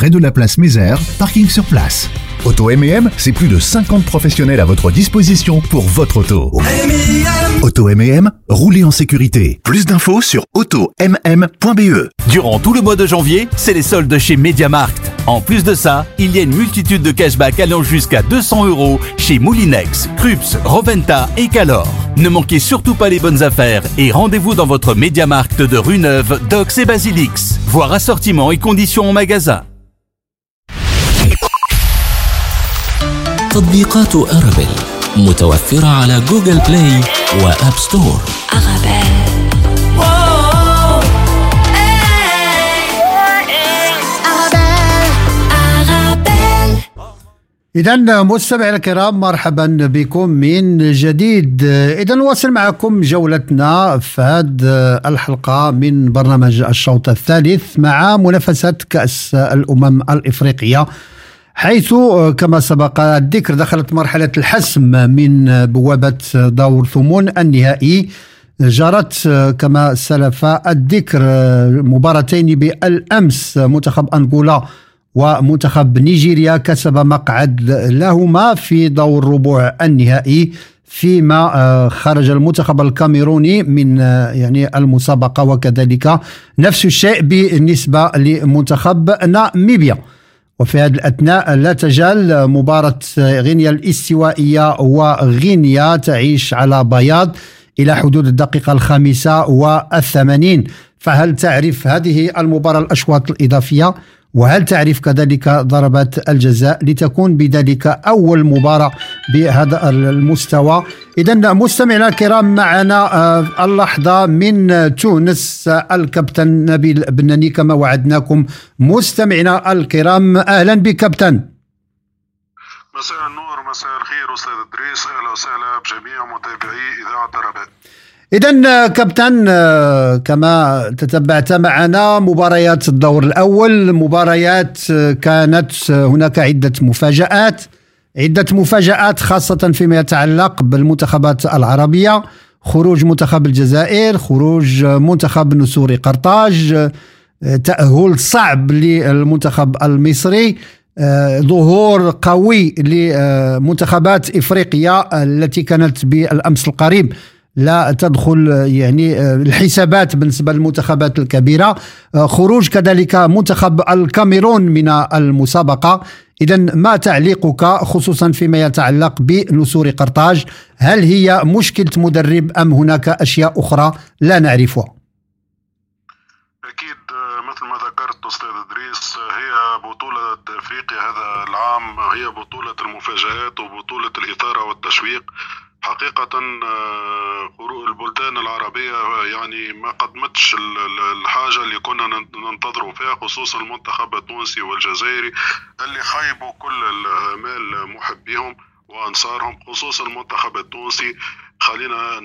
près de la place Mézère, parking sur place. Auto M&M, c'est plus de 50 professionnels à votre disposition pour votre auto. Auto M&M, roulez en sécurité. Plus d'infos sur automm.be. Durant tout le mois de janvier, c'est les soldes chez Mediamarkt. En plus de ça, il y a une multitude de cashbacks allant jusqu'à 200 euros chez Moulinex, Krups, Roventa et Calor. Ne manquez surtout pas les bonnes affaires et rendez-vous dans votre Mediamarkt de rue Neuve, Dox et Basilix. Voir assortiment et conditions en magasin. تطبيقات أرابيل متوفرة على Google Play و App Store. إذا مستمعينا الكرام مرحبا بكم من جديد. إذا نواصل معكم جولتنا في هذه الحلقة من برنامج الشوط الثالث مع منافسة كأس الأمم الإفريقية. حيث كما سبق الذكر دخلت مرحلة الحسم من بوابة دور ثمون النهائي. جرت كما سلف الذكر مباراتين بالأمس منتخب أنغولا ومنتخب نيجيريا كسب مقعد لهما في دور ربع النهائي فيما خرج المنتخب الكاميروني من يعني المسابقة وكذلك نفس الشيء بالنسبة لمنتخب ناميبيا. وفي هذه الأثناء لا تزال مباراة غينيا الاستوائية وغينيا تعيش على بياض إلى حدود الدقيقة الخامسة والثمانين. فهل تعرف هذه المباراة الأشواط الإضافية؟ وهل تعرف كذلك ضربات الجزاء لتكون بذلك أول مباراة بهذا المستوى؟ إذا مستمعينا الكرام معنا اللحظة من تونس الكابتن نبيل بناني كما وعدناكم. مستمعينا الكرام أهلا بك كابتن. مساء النور مساء الخير أستاذ إدريس. أهلا وسهلا بجميع متابعي إذاعة رباط. إذا كابتن كما تتبعت معنا مباريات الدور الأول. مباريات كانت هناك عدة مفاجآت عدة مفاجآت خاصة فيما يتعلق بالمنتخبات العربية. خروج منتخب الجزائر خروج منتخب نسوري قرطاج تأهل صعب للمنتخب المصري ظهور قوي لمنتخبات إفريقيا التي كانت بالأمس القريب. لا تدخل يعني الحسابات بالنسبة للمنتخبات الكبيرة. خروج كذلك منتخب الكاميرون من المسابقة. إذا ما تعليقك خصوصا فيما يتعلق بنسور قرطاج؟ هل هي مشكلة مدرب أم هناك أشياء أخرى لا نعرفها؟ أكيد مثل ما ذكرت أستاذ إدريس هي بطولة أفريقيا هذا العام هي بطولة المفاجآت وبطولة الإثارة والتشويق. حقيقة البلدان العربية يعني ما قدمتش الحاجة اللي كنا ننتظروا فيها خصوصا المنتخب التونسي والجزائري اللي خيبوا كل الآمال محبيهم وأنصارهم خصوصا المنتخب التونسي. خلينا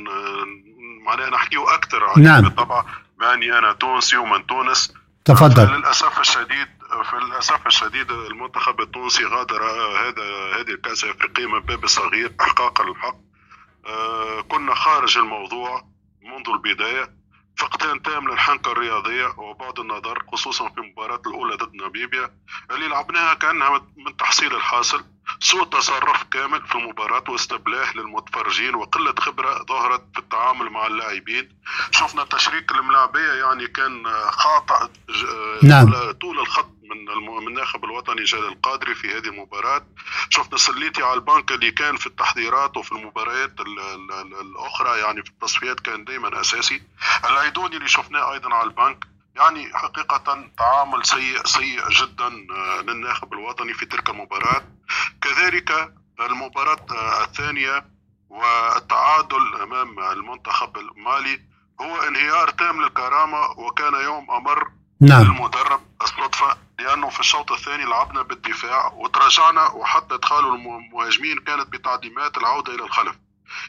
معناها نحكيه أكثر عليه نعم. بالطبع بأني أنا تونسي ومن تونس. تفضل. للأسف الشديد في الأسف الشديد المنتخب التونسي غادر هذا هذه الكأس الأفريقية من باب صغير إحقاقا للحق آه كنا خارج الموضوع منذ البداية. فقدان تام للحنكة الرياضية وبعد النظر خصوصا في المباراة الأولى ضد ناميبيا. اللي لعبناها كأنها من تحصيل الحاصل. سوء تصرف كامل في المباراة واستبلاه للمتفرجين وقلة خبرة ظهرت في التعامل مع اللاعبين. شفنا تشريك الملاعبية يعني كان خاطئ ج- نعم. طول- الخط من الناخب الوطني جلال القادري في هذه المباراة. شفنا سليتي على البنك اللي كان في التحضيرات وفي المباريات ال- ال- ال- الأخرى يعني في التصفيات كان دائما أساسي. العيدوني اللي شفناه أيضا على البنك يعني حقيقة تعامل سيء سيء جدا آه، للناخب الوطني في تلك المباراة كذلك المباراة آه، الثانية والتعادل أمام المنتخب المالي هو انهيار تام للكرامة وكان يوم أمر نعم. للمدرب الصدفة لأنه في الشوط الثاني لعبنا بالدفاع وتراجعنا وحتى إدخال المهاجمين كانت بتعليمات العودة إلى الخلف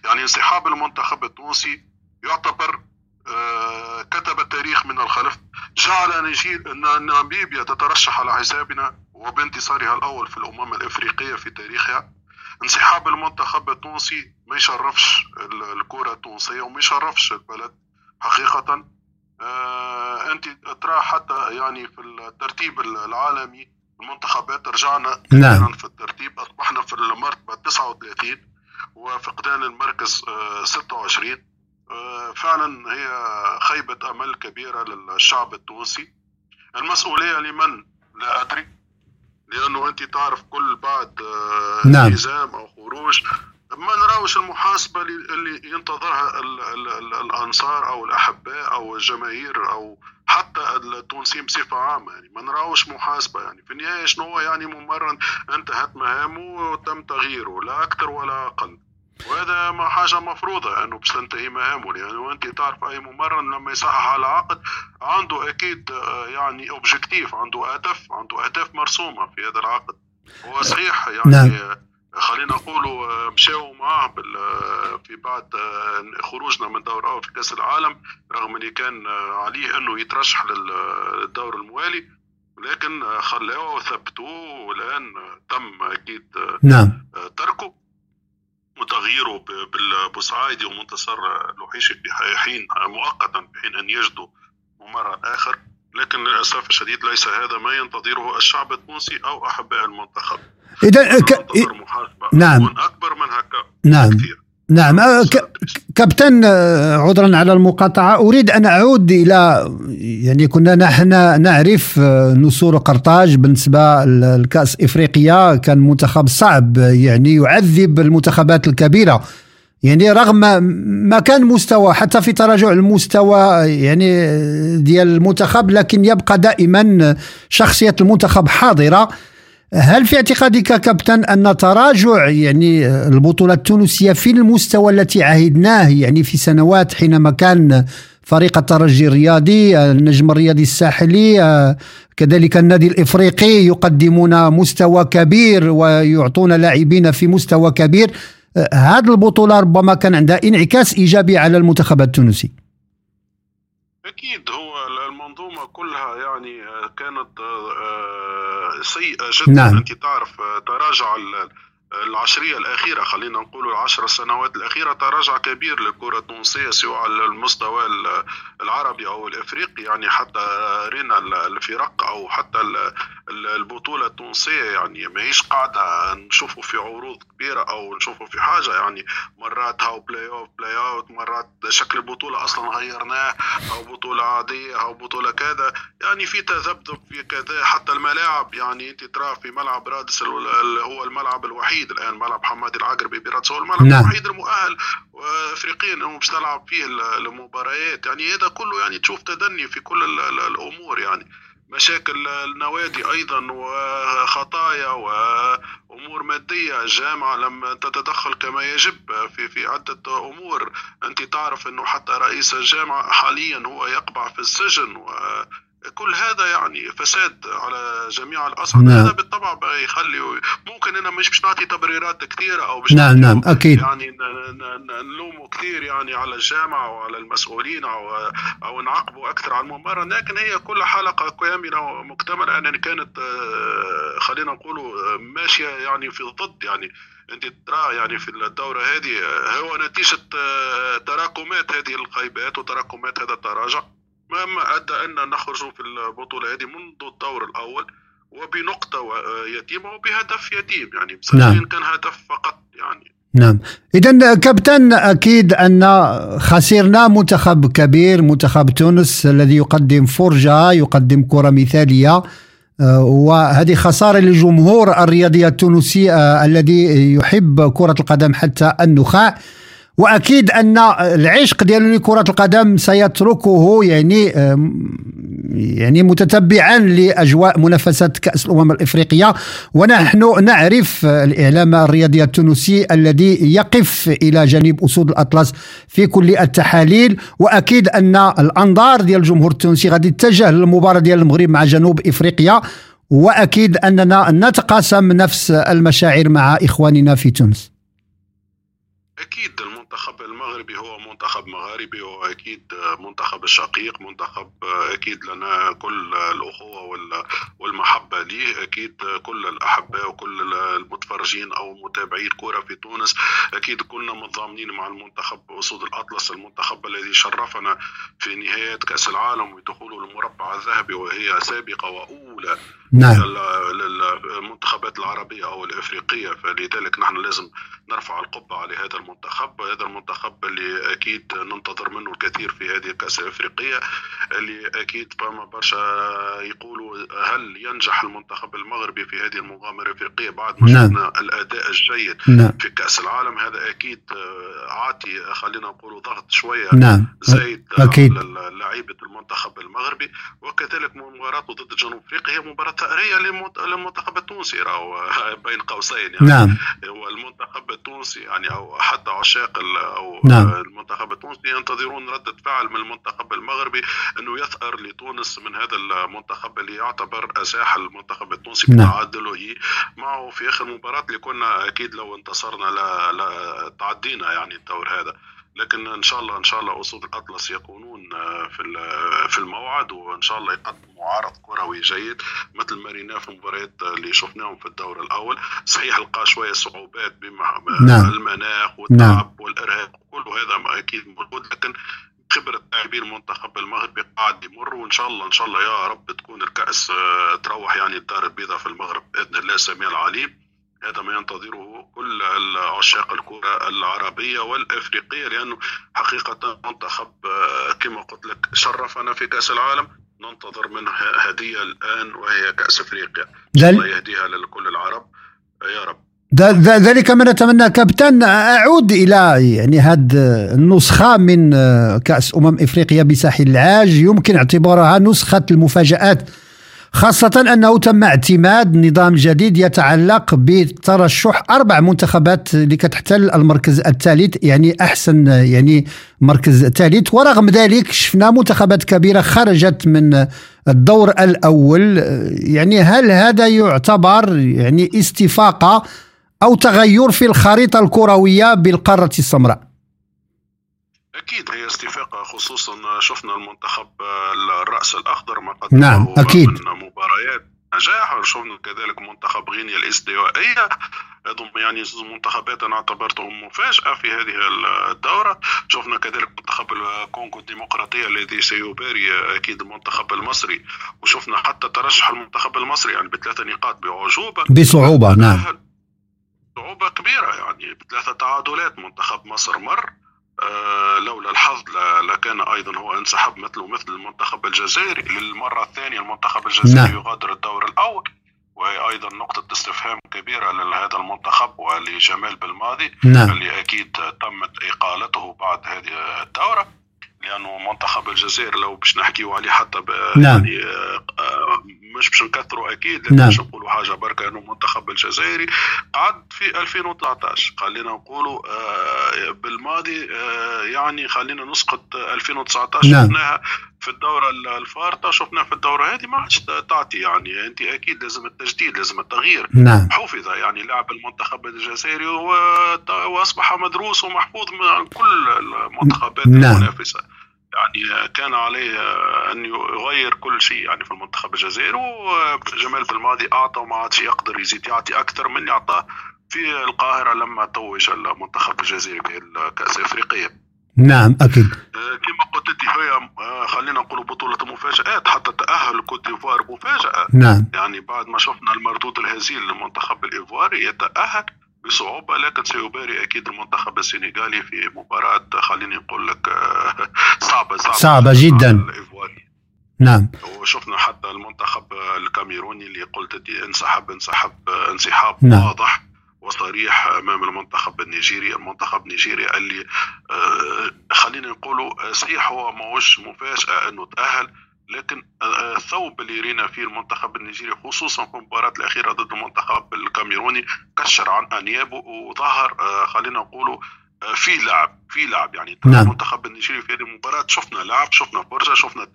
يعني انسحاب المنتخب التونسي يعتبر كتب التاريخ من الخلف. جعل أن ناميبيا تترشح على حسابنا وبانتصارها الأول في الأمم الإفريقية في تاريخها. انسحاب المنتخب التونسي ما يشرفش ال- الكرة التونسية وما يشرفش البلد حقيقة. آه أنت ترى حتى يعني في الترتيب العالمي المنتخبات رجعنا نعم. في الترتيب. أصبحنا في المرتبة 39 وفقدان المركز آه 26 آه فعلا هي خيبة أمل كبيرة للشعب التونسي. المسؤولية لمن؟ لا أدري لأنه أنت تعرف كل بعد آه نعم. التزام أو خروج. ما نراوش المحاسبة اللي ينتظرها ال ال ال الأنصار أو الأحباء أو الجماهير أو حتى التونسيين بصفة عامة. يعني ما نراوش محاسبة. يعني في النهاية شنو هو؟ يعني ممرن انتهت مهامه وتم تغييره لا أكثر ولا أقل. وهذا ما حاجة مفروضة أنه باش تنتهي مهامه. لأنه أنت تعرف أي ممرن لما يصحح على عقد عنده أكيد آه، يعني أوبجيكتيف عنده هدف عنده أهداف مرسومة في هذا العقد. هو صحيح يعني نعم. خلينا نقولوا آه، مشاو معاه في بعد آه، خروجنا من دور أول في كأس العالم رغم اللي كان عليه أنه يترشح للدور الموالي. لكن آه، خلاوه وثبتوه والآن آه، تم أكيد آه، نعم. تركه. وتغييره ب- بالبوسعايدي ومنتصر لوحيشي ح- حين مؤقتا بحين أن يجدوا ممرن آخر. لكن للأسف الشديد ليس هذا ما ينتظره الشعب التونسي أو أحباء المنتخب. إذا ك... نعم. أكبر من هكا نعم. نعم. ك... كابتن آه، عذرا على المقاطعة أريد أن أعود إلى يعني كنا نحن نعرف آه، نسور قرطاج بالنسبة لكأس إفريقيا. كان منتخب صعب يعني يعذب المنتخبات الكبيرة. يعني رغم ما كان مستوى حتى في تراجع المستوى يعني ديال المنتخب لكن يبقى دائما شخصية المنتخب حاضرة. هل في اعتقادك كابتن أن تراجع يعني البطولة التونسية في المستوى التي عهدناه يعني في سنوات حينما كان فريق الترجي الرياضي النجم الرياضي الساحلي كذلك النادي الإفريقي يقدمون مستوى كبير ويعطون لاعبين في مستوى كبير. هذه البطولة ربما كان عندها انعكاس إيجابي على المنتخب التونسي. أكيد هو المنظومة كلها يعني آه، كانت آه، آه، سيئة جدا نعم. أنت تعرف تراجع ال- العشرية الأخيرة خلينا نقول العشر سنوات الأخيرة تراجع كبير للكره التونسيه سواء على المستوى ال- العربي أو الإفريقي يعني حتى رينا ال- الفرق أو حتى ال- ال- البطولة التونسية يعني ماهيش قاعدة نشوفوا في عروض كبيرة أو نشوفوا في حاجة يعني مرات هاو play-off play-out مرات شكل البطولة أصلا غيرناه أو بطولة عادية أو بطولة كذا يعني في تذبذب في كذا حتى الملاعب يعني أنت ترى في ملعب رادس هو الملعب الوحيد الآن ملعب حمادي العقربي برادس هو الملعب نعم. الوحيد المؤهل باش تلعب فيه ال- المباريات. يعني هذا كله يعني تشوف تدني في كل ال- ال- الأمور يعني. مشاكل النوادي أيضا وخطايا وأمور مادية. الجامعة لم تتدخل كما يجب في في عدة أمور. أنت تعرف إنه حتى رئيس الجامعة حاليا هو يقبع في السجن وكل هذا يعني فساد على جميع الاصعد نعم. هذا بالطبع يخلي ممكن أنا مش باش نعطي تبريرات كثيره أو باش نعم نعم أكيد. يعني ن- ن- ن- نلوموا كثير يعني على الجامعة وعلى المسؤولين أو أو نعاقبوا أكثر على الممرن لكن هي كل حلقة كاملة ومكتملة أن كانت آه، خلينا نقولوا آه، ماشية يعني في الضد يعني أنت ترى يعني في الدورة هذه آه، هو نتيجة آه، تراكمات هذه الخيبات وتراكمات هذا التراجع. مما أدى أن نخرج في البطولة هذه منذ الدور الأول وبنقطة آه، يتيمة وبهدف يتيم يعني نعم. نعم. كان هدف فقط يعني نعم اذا كابتن أكيد أن خسرنا منتخب كبير منتخب تونس الذي يقدم فرجة يقدم كرة مثالية آه، وهذه خسارة للجمهور الرياضي التونسي آه، الذي يحب كرة القدم حتى النخاع وأكيد أن العشق ديالو لكرة القدم سيتركه يعني يعني متتبعا لأجواء منافسه كأس الأمم الإفريقية. ونحن نعرف الإعلام الرياضي التونسي الذي يقف إلى جانب أسود الأطلس في كل التحاليل. وأكيد أن الأنظار ديال الجمهور التونسي غادي تتجه للمباراة ديال المغرب مع جنوب إفريقيا. وأكيد أننا نتقاسم نفس المشاعر مع إخواننا في تونس. المنتخب المغربي هو منتخب مغاربي وأكيد منتخب الشقيق منتخب أكيد لنا كل الأخوة والمحبة ليه أكيد كل الأحباء وكل المتفرجين أو متابعي الكرة في تونس أكيد كنا متضامنين مع المنتخب أسود الأطلس المنتخب الذي شرفنا في نهايات كأس العالم ودخوله للمربع الذهبي وهي سابقة وأولى نعم. لل- للمنتخبات العربية أو الإفريقية. فلذلك نحن لازم نرفع القبة على هذا المنتخب. هذا المنتخب اللي أكيد ننتظر منه الكثير في هذه الكأس الإفريقية اللي أكيد فما برشا يقولوا هل ينجح المنتخب المغربي في هذه المغامرة الإفريقية بعد ما نعم. شفنا الأداء الجيد نعم. في كأس العالم هذا أكيد آه، عاطي خلينا نقول ضغط شوية نعم. زايد أكيد. على لعيبة المنتخب المغربي وكذلك مباراته ضد جنوب أفريقيا هي مباراة ثأرية للمنت- للمنتخب التونسي راهو <laughs> بين قوسين يعني نعم. هو المنتخب التونسي يعني أو حتى عشاق أو نعم. المنتخب التونسي ينتظرون ردة فعل من المنتخب المغربي أنه يثأر لتونس من هذا المنتخب اللي يعتبر ازاح المنتخب التونسي نعم. بتعادله معه في آخر مباراة اللي كنا أكيد لو انتصرنا لا, لا تعدينا يعني الدور هذا لكن إن شاء الله إن شاء الله أسود الأطلس يكونون آه، في في الموعد وإن شاء الله يقدموا عرض كروي جيد مثل ما ريناه في المباريات اللي شفناهم في الدور الأول صحيح لقى شوية صعوبات بمع نعم. المناخ والتعب نعم. والإرهاق كل هذا ما أكيد موجود لكن خبرة لاعبي المنتخب المغربي قاعد يمر وإن شاء الله إن شاء الله يا رب تكون الكأس آه، تروح يعني الدار البيضاء في المغرب بإذن الله سميع العليم. هذا ما ينتظره كل عشاق الكرة العربية والإفريقية لأنه حقيقة منتخب آه، كما قلت لك شرفنا في كأس العالم. ننتظر منه هدية الآن وهي كأس دل- الله يهديها لكل العرب. يا رب. ذلك ما نتمنى كابتن أعود إلى يعني هذه النسخة من كأس أمم إفريقيا بساحل العاج. يمكن اعتبارها نسخة المفاجآت خاصة أنه تم اعتماد نظام جديد يتعلق بترشح أربع منتخبات اللي كتحتل المركز الثالث يعني أحسن يعني مركز ثالث. ورغم ذلك شفنا منتخبات كبيرة خرجت من الدور الأول. يعني هل هذا يعتبر يعني استفاقة أو تغير في الخريطة الكروية بالقارة السمراء. أكيد هي استفاقة خصوصا شفنا المنتخب آه، الرأس الأخضر ما قدمه نعم، أكيد. من مباريات نجاح وشفنا كذلك منتخب غينيا الاستوائية هذم يعني زوز منتخبات أنا اعتبرتهم مفاجأة في هذه الدورة. شفنا كذلك منتخب الكونغو الديمقراطية الذي سيباري أكيد المنتخب المصري. وشفنا حتى ترشح المنتخب المصري يعني بثلاثة نقاط بعجوبة. بصعوبة نعم. صعوبة كبيرة يعني بثلاثة تعادلات منتخب مصر مر آه لولا الحظ لكان أيضا هو انسحب مثله مثل المنتخب الجزائري للمرة الثانية المنتخب الجزائري نعم. يغادر الدور الأول وهي أيضا نقطة استفهام كبيرة لهذا المنتخب ولجمال بالماضي نعم. اللي أكيد تمت إقالته بعد هذه الدورة لأنه منتخب الجزائر لو باش نحكيو عليه حتى ب... نعم. يعني آه، مش باش نكثروا أكيد لكن نعم. باش نقولوا حاجة بركة إنه المنتخب الجزائري قعد في 2019 خلينا نقولوا آه، بالماضي آه، يعني خلينا نسقط 2019 نعم. شفناها في الدورة ال- الفارطة شفناها في الدورة هذه ما عادش تعطي يعني أنت أكيد لازم التجديد لازم التغيير نعم. حفظ يعني لاعب المنتخب الجزائري و- واصبح مدروس ومحفوظ من كل المنتخبات نعم. المنافسة يعني كان عليه أن يغير كل شيء يعني في المنتخب الجزائري وجمال بالماضي أعطى وما عادش يقدر يزيد. يعطي أكثر من يعطاه في القاهرة لما توج المنتخب الجزائري بالكاس الافريقيه نعم أكيد. كما قلت أنت هي آه، خلينا نقول بطولة المفاجآت حتى تأهل كوت ديفوار مفاجأة. نعم. يعني بعد ما شفنا المردود الهزيل للمنتخب الإيفواري يتأهل. بصعوبة. لكن سيباري أكيد المنتخب السنغالي في مباراة خليني نقول لك <laughs> صعبة صعبة. صعبة جدا. نعم. وشفنا حتى المنتخب الكاميروني اللي قلت دي انسحب انسحب انسحاب نعم. واضح وصريح أمام المنتخب النيجيري. المنتخب النيجيري اللي آه، خلينا نقولوا آه، صحيح هو ماهوش مفاجأة أنه تأهل. لكن آه، الثوب اللي رينا فيه المنتخب النيجيري خصوصا في المباراة الأخيرة ضد المنتخب الكاميروني كشر عن أنيابه وظهر آه، خلينا نقولوا آه، في لعب في لعب يعني نعم. المنتخب النيجيري في هذه المباراة شفنا لعب شفنا فرجة شفنا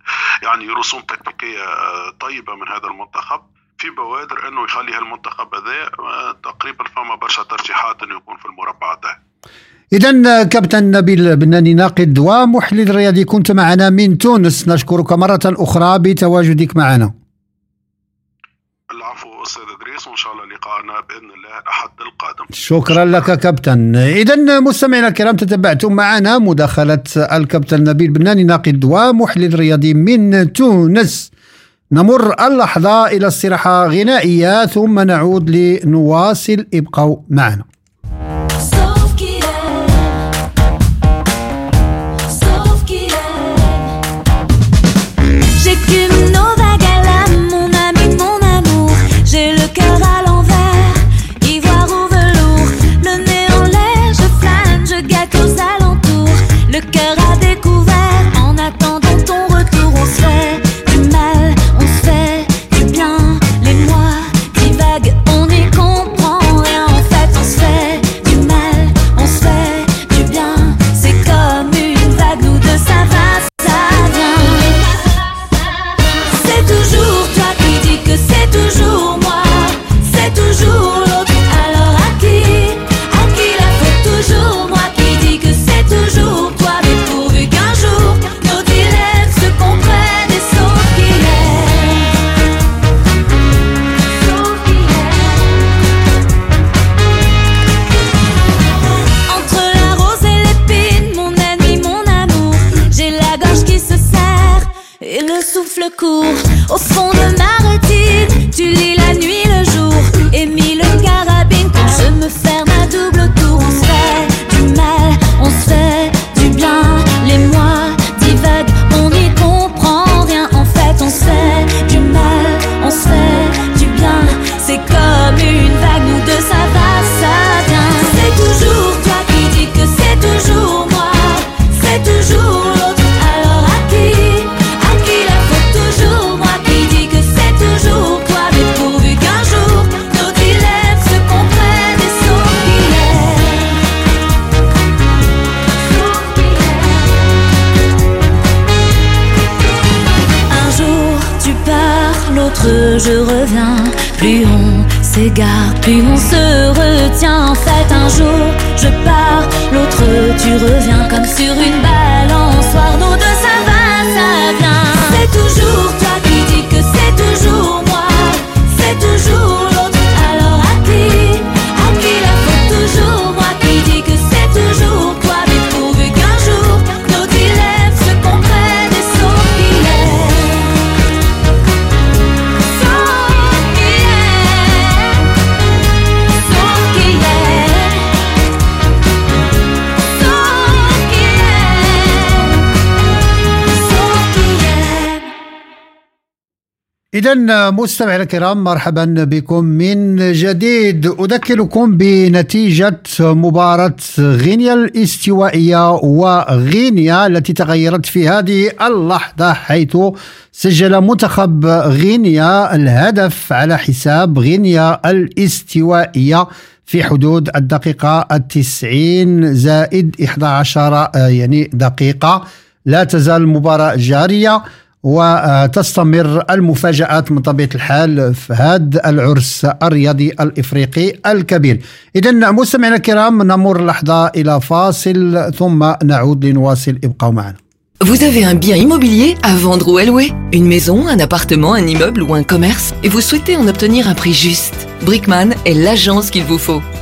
يعني رسوم تكتيكية آه، طيبة من هذا المنتخب في بوادر أنه يخلي هالمنتخب هذا آه، تقريبا فما برشا ترشيحات انه يكون في المربع ده إذا كابتن نبيل بناني ناقد ومحلل رياضي كنت معنا من تونس. نشكرك مرة أخرى بتواجدك معنا. العفو أستاذ إدريس وإن شاء الله لقاءنا بإذن الله الاحد القادم. شكرا لك كابتن. إذا مستمعينا الكرام تتبعتم معنا مداخلة الكابتن نبيل بناني ناقد ومحلل رياضي من تونس. نمر اللحظة إلى استراحة غنائية ثم نعود لنواصل. ابقوا معنا. Cœur إذا مستمعينا الكرام مرحبا بكم من جديد. أذكركم بنتيجة مباراة غينيا الاستوائية وغينيا التي تغيرت في هذه اللحظة حيث سجل منتخب غينيا الهدف على حساب غينيا الاستوائية في حدود الدقيقة التسعين زائد 11 آه، يعني دقيقة. لا تزال المباراة جارية. وتستمر المفاجآت من طبيعة الحال في هذا العرس الرياضي الإفريقي الكبير إذا مستمعينا الكرام نمر لحظة إلى فاصل ثم نعود لنواصل ابقوا معنا Vous avez un bien immobilier à vendre ou à louer Une maison, un appartement, un immeuble ou un commerce Et vous souhaitez en obtenir un prix juste Brickman est l'agence qu'il vous faut.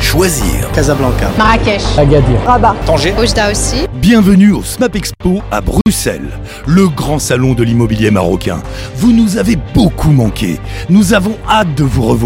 Choisir. Casablanca. Marrakech. Agadir. Rabat. Tanger. Oujda aussi. Bienvenue au SMAP Expo à Bruxelles, le grand salon de l'immobilier marocain. Vous nous avez beaucoup manqué. Nous avons hâte de vous revoir.